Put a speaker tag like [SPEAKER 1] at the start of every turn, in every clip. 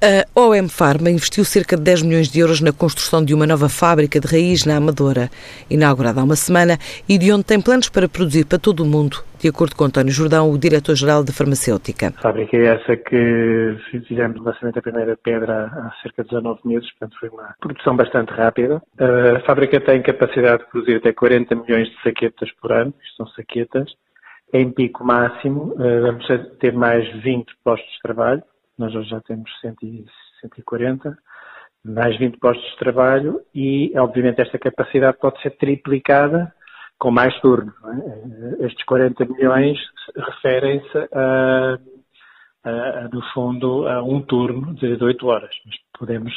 [SPEAKER 1] A OM Pharma investiu cerca de 10 milhões de euros na construção de uma nova fábrica de raiz na Amadora, inaugurada há uma semana e de onde tem planos para produzir para todo o mundo, de acordo com António Jordão, o diretor-geral da farmacêutica.
[SPEAKER 2] A fábrica é essa que fizemos o lançamento da primeira pedra há cerca de 19 meses, portanto foi uma produção bastante rápida. A fábrica tem capacidade de produzir até 40 milhões de saquetas por ano, isto são saquetas. Em pico máximo, eh, vamos ter mais 20 postos de trabalho nós hoje já temos 140, mais 20 postos de trabalho e, obviamente, esta capacidade pode ser triplicada com mais turnos. É? Estes 40 milhões referem-se a, a, a, no fundo, a um turno de 8 horas. Mas podemos,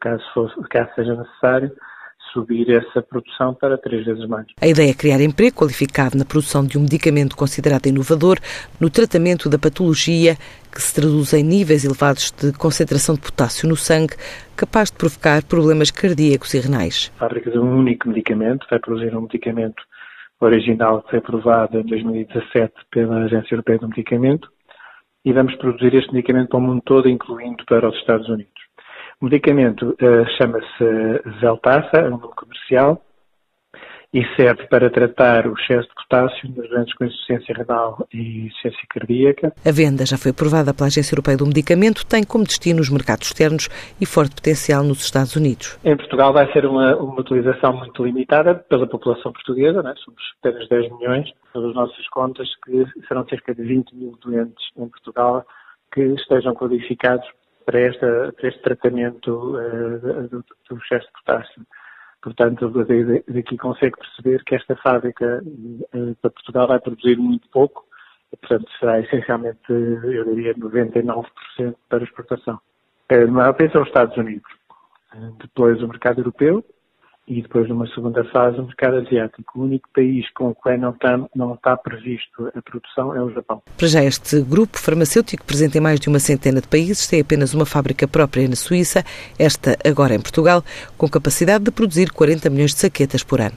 [SPEAKER 2] caso, fosse, caso seja necessário, subir essa produção para três vezes mais.
[SPEAKER 1] A ideia é criar emprego qualificado na produção de um medicamento considerado inovador no tratamento da patologia que se traduz em níveis elevados de concentração de potássio no sangue, capaz de provocar problemas cardíacos e renais.
[SPEAKER 2] A fábrica de um único medicamento vai produzir um medicamento original que foi aprovado em 2017 pela Agência Europeia do Medicamento e vamos produzir este medicamento para o mundo todo, incluindo para os Estados Unidos. O medicamento uh, chama-se Zeltassa, é um nome comercial, e serve para tratar o excesso de potássio nas doenças com insuficiência renal e insuficiência cardíaca.
[SPEAKER 1] A venda já foi aprovada pela Agência Europeia do Medicamento, tem como destino os mercados externos e forte potencial nos Estados Unidos.
[SPEAKER 2] Em Portugal vai ser uma, uma utilização muito limitada pela população portuguesa, né? somos apenas 10 milhões, pelas nossas contas, que serão cerca de 20 mil doentes em Portugal que estejam qualificados para, esta, para este tratamento uh, do, do excesso de potássio. Portanto, daqui consegue perceber que esta fábrica uh, para Portugal vai produzir muito pouco, portanto será essencialmente, eu diria, 99% para exportação. Uh, no maior país são os Estados Unidos, depois o mercado europeu, e depois, numa segunda fase, o mercado asiático. O único país com o qual não está, não está previsto a produção é o Japão.
[SPEAKER 1] Para já, este grupo farmacêutico, presente em mais de uma centena de países, tem apenas uma fábrica própria na Suíça, esta agora em Portugal, com capacidade de produzir 40 milhões de saquetas por ano.